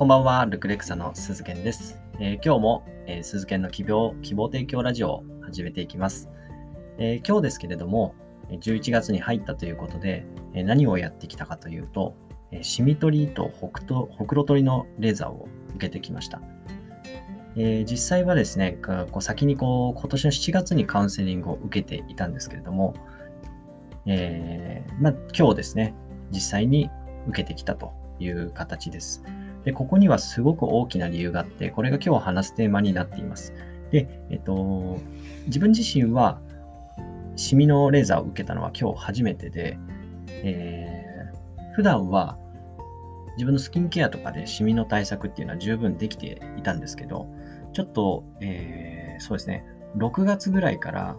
こんばんは、ルクレクサの鈴健です。えー、今日も、えー、鈴健の希望希望提供ラジオを始めていきます、えー、今日ですけれども、11月に入ったということで、え何をやってきたかというと、えシミ取りと北斗ほくろ取りのレーザーを受けてきました。え実際はですね、こう先にこう今年の7月にカウンセリングを受けていたんですけれども、えまあ、今日ですね、実際に受けてきたという形です。で、ここにはすごく大きな理由があって、これが今日話すテーマになっています。で、えっと、自分自身は、シミのレーザーを受けたのは今日初めてで、えー、普段は自分のスキンケアとかでシミの対策っていうのは十分できていたんですけど、ちょっと、えー、そうですね、6月ぐらいから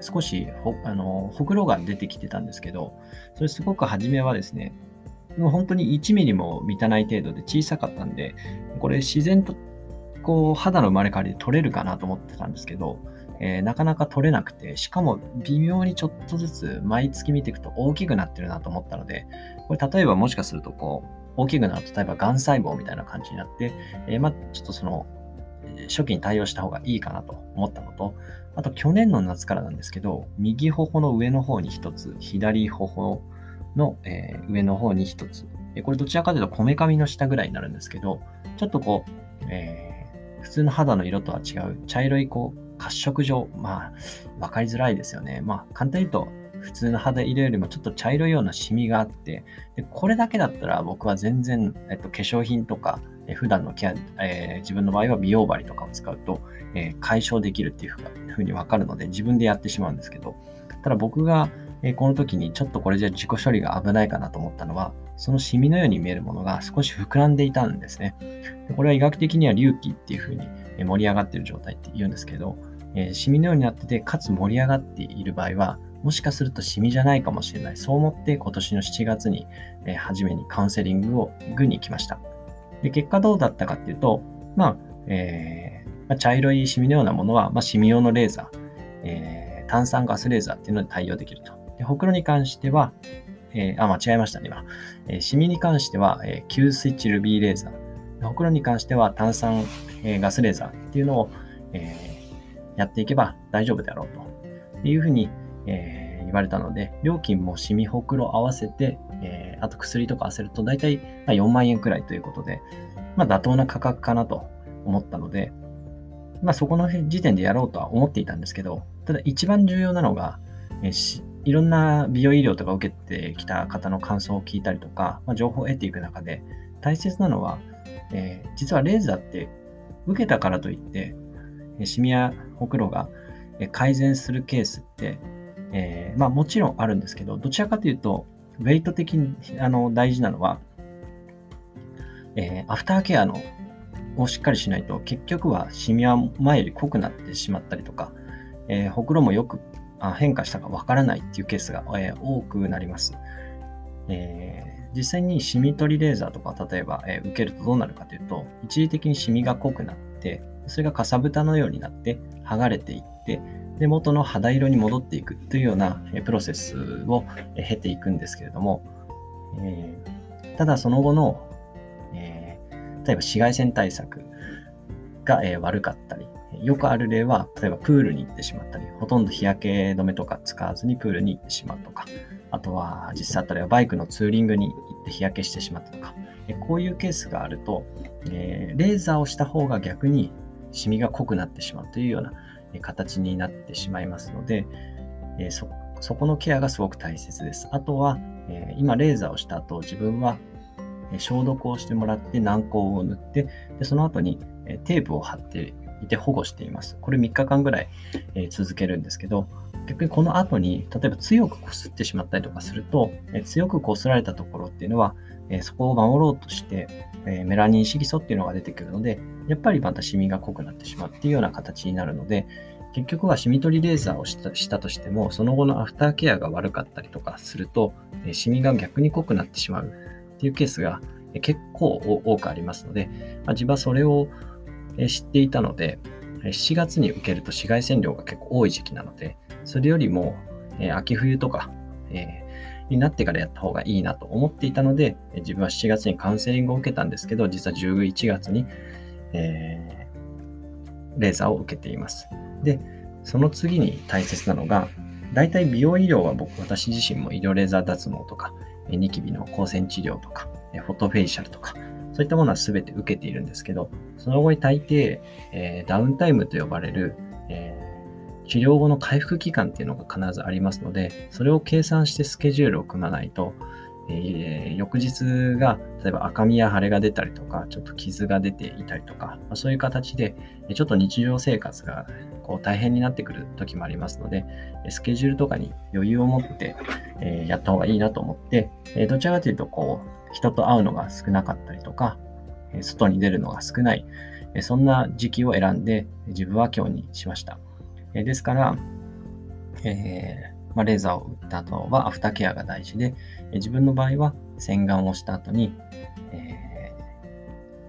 少しほあのほくろが出てきてたんですけど、それすごく初めはですね、もう本当に1ミリも満たない程度で小さかったんで、これ自然とこう肌の生まれ変わりで取れるかなと思ってたんですけど、えー、なかなか取れなくて、しかも微妙にちょっとずつ毎月見ていくと大きくなってるなと思ったので、これ例えばもしかするとこう、大きくなると、例えばがん細胞みたいな感じになって、えー、まあちょっとその、初期に対応した方がいいかなと思ったのと、あと去年の夏からなんですけど、右頬の上の方に一つ、左頬の、えー、上の方に一つ。これどちらかというとこめかみの下ぐらいになるんですけど、ちょっとこう、えー、普通の肌の色とは違う茶色いこう褐色状。まあ、わかりづらいですよね。まあ、簡単に言うと、普通の肌色よりもちょっと茶色いようなシミがあって、でこれだけだったら僕は全然、えっと、化粧品とか、え普段のケア、えー、自分の場合は美容針とかを使うと、えー、解消できるっていうふうにわかるので自分でやってしまうんですけど、ただ僕がえこの時にちょっとこれじゃ自己処理が危ないかなと思ったのは、そのシミのように見えるものが少し膨らんでいたんですね。でこれは医学的には隆起っていう風に盛り上がっている状態って言うんですけど、えー、シミのようになってて、かつ盛り上がっている場合は、もしかするとシミじゃないかもしれない。そう思って今年の7月に、えー、初めにカウンセリングをグに行きました。で、結果どうだったかっていうと、まあ、えーまあ、茶色いシミのようなものは、まあ、シミ用のレーザー、え、炭酸ガスレーザーっていうので対応できると。でほくろに関しては、えー、あ、間違えましたね、今。えー、シミに関しては、えー、Q スイッチルビーレーザー。ほくろに関しては炭酸、えー、ガスレーザーっていうのを、えー、やっていけば大丈夫であろうというふうに、えー、言われたので、料金もシミほくろ合わせて、えー、あと薬とか合わせると大体4万円くらいということで、まあ、妥当な価格かなと思ったので、まあ、そこの時点でやろうとは思っていたんですけど、ただ一番重要なのが、えー、いろんな美容医療とか受けてきた方の感想を聞いたりとか、まあ、情報を得ていく中で、大切なのは、えー、実はレーザーって受けたからといって、えシミやほくろが改善するケースって、えー、まあもちろんあるんですけど、どちらかというと、ウェイト的にあの大事なのは、えー、アフターケアのをしっかりしないと、結局はシミは前より濃くなってしまったりとか、えー、ほくろもよく変化したかわからないっていうケースが、え、多くなります。えー、実際にシミ取りレーザーとか例えば、えー、受けるとどうなるかというと一時的にシミが濃くなってそれがかさぶたのようになって剥がれていってで元の肌色に戻っていくというような、えー、プロセスを、え、経ていくんですけれども、え、ただその後の、え、例えば紫外線対策が、え、悪かったりよくある例は、例えばプールに行ってしまったり、ほとんど日焼け止めとか使わずにプールに行ってしまうとか、あとは実際あったりはバイクのツーリングに行って日焼けしてしまったとか、こういうケースがあると、えー、レーザーをした方が逆にシミが濃くなってしまうというような形になってしまいますので、えー、そそこのケアがすごく大切です。あとは、えー、今レーザーをした後、自分は消毒をしてもらって軟膏を塗って、でその後にテープを貼っていて保護しています。これ3日間ぐらい、えー、続けるんですけど、逆にこの後に、例えば強く擦ってしまったりとかすると、えー、強く擦られたところっていうのは、えー、そこを守ろうとして、えメラニン色素っていうのが出てくるので、やっぱりまたシミが濃くなってしまうっていうような形になるので、結局はシミ取りレーザーをしたしたとしても、その後のアフターケアが悪かったりとかすると、えシミが逆に濃くなってしまうっていうケースが結構多くありますので、まあ、自分はそれを知っていたので、7月に受けると紫外線量が結構多い時期なので、それよりも、秋冬とか、になってからやった方がいいなと思っていたので、自分は7月にカウンセリングを受けたんですけど、実は11月に、え、レーザーを受けています。で、その次に大切なのが、大体美容医療は僕、私自身も医療レーザー脱毛とか、ニキビの光線治療とか、フォトフェイシャルとか、そういったものは全て受けているんですけど、その後に大抵、えー、ダウンタイムと呼ばれる、えー、治療後の回復期間っていうのが必ずありますので、それを計算してスケジュールを組まないと、えー、翌日が、例えば赤みや腫れが出たりとか、ちょっと傷が出ていたりとか、まあ、そういう形で、ちょっと日常生活がこう大変になってくる時もありますので、スケジュールとかに余裕を持って、えー、やった方がいいなと思って、えー、どちらかというと、こう、人と会うのが少なかったりとか、外に出るのが少ない、そんな時期を選んで自分は今日にしました。ですから、えーまあ、レーザーを打った後はアフターケアが大事で、自分の場合は洗顔をした後に、え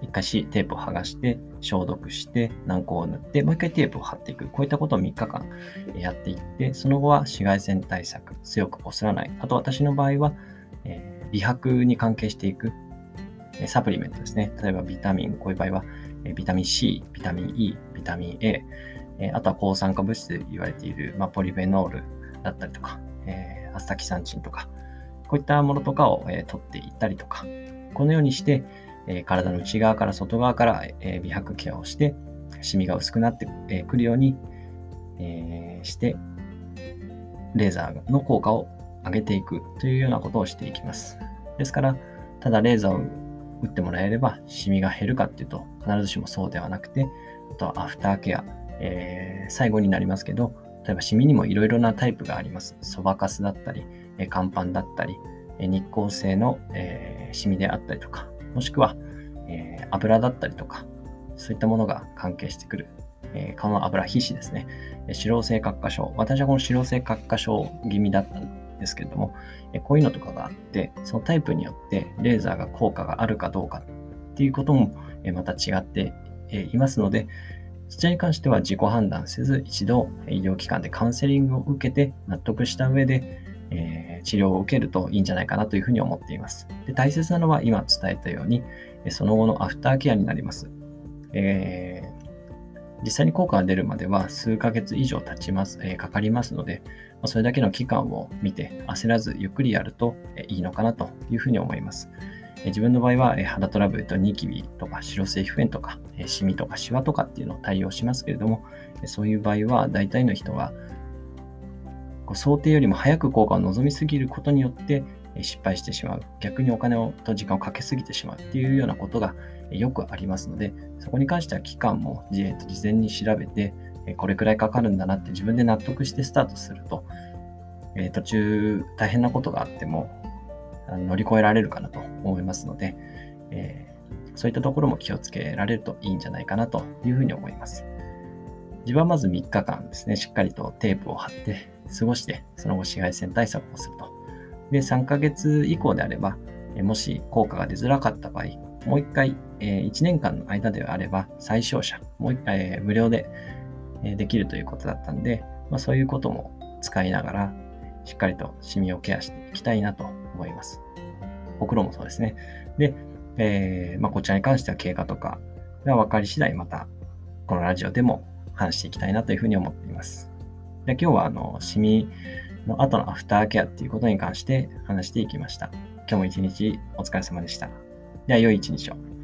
ー、一回しテープを剥がして消毒して軟膏を塗ってもう一回テープを貼っていくこういったことを3日間やっていってその後は紫外線対策強くこすらないあと私の場合は、美白に関係していくサプリメントですね。例えばビタミンこういう場合はビタミン C ビタミン E ビタミン A あとは抗酸化物質で言われている、まあ、ポリフェノールだったりとか、えー、アスタキサンチンとか、こういったものとかを、えー、取っていったりとか、このようにして、えー、体の内側から外側から、え、美白ケアをして、シミが薄くなってく、えー、るように、え、して、レーザーの効果を上げていくというようなことをしていきます。ですから、ただレーザーを打ってもらえればシミが減るかっていうと必ずしもそうではなくて、あとはアフターケア、えー、最後になりますけど、例えばシミにもいろいろなタイプがあります。そばかすだったり、乾パンだったり、日光性の、えー、シミであったりとか、もしくは、えー、油だったりとか、そういったものが関係してくる。えー、顔の油皮脂ですね。脂漏性角化症。私はこの脂漏性角化症気味だったですけれども、えこういうのとかがあって、そのタイプによってレーザーが効果があるかどうかっていうことも、えまた違っていますので、そちらに関しては自己判断せず、一度医療機関でカウンセリングを受けて納得した上で、えー、治療を受けるといいんじゃないかなというふうに思っています。で大切なのは今伝えたように、その後のアフターケアになります。え、実際に効果が出るまでは数ヶ月以上経ちます、えー、かかりますので、まそれだけの期間を見て焦らずゆっくりやるといいのかなというふうに思います。自分の場合は肌トラブルとニキビとか白性皮膚炎とかシミとかシワとかっていうのを対応しますけれども、そういう場合は大体の人が想定よりも早く効果を望みすぎることによって失敗してしまう。逆にお金をと時間をかけすぎてしまうっていうようなことがよくありますので、そこに関しては期間も事前に調べて、これくらいかかるんだなって自分で納得してスタートすると、途中大変なことがあっても乗り越えられるかなと思いますので、え、そういったところも気をつけられるといいんじゃないかなというふうに思います。自分はまず3日間ですね、しっかりとテープを貼って過ごして、その後紫外線対策をすると。で、3ヶ月以降であれば、もし効果が出づらかった場合、もう1回、え1年間の間であれば、最小者、もう1回、無料でできるということだったんで、まあ、そういうことも使いながら、しっかりとシミをケアしていきたいなと思います。ほくろもそうですね。で、えー、まあ、こちらに関しては経過とかが分かり次第、またこのラジオでも話していきたいなというふうに思っています。で今日は、あの、シミの後のアフターケアっていうことに関して話していきました。今日も一日お疲れ様でした。では、良い一日を。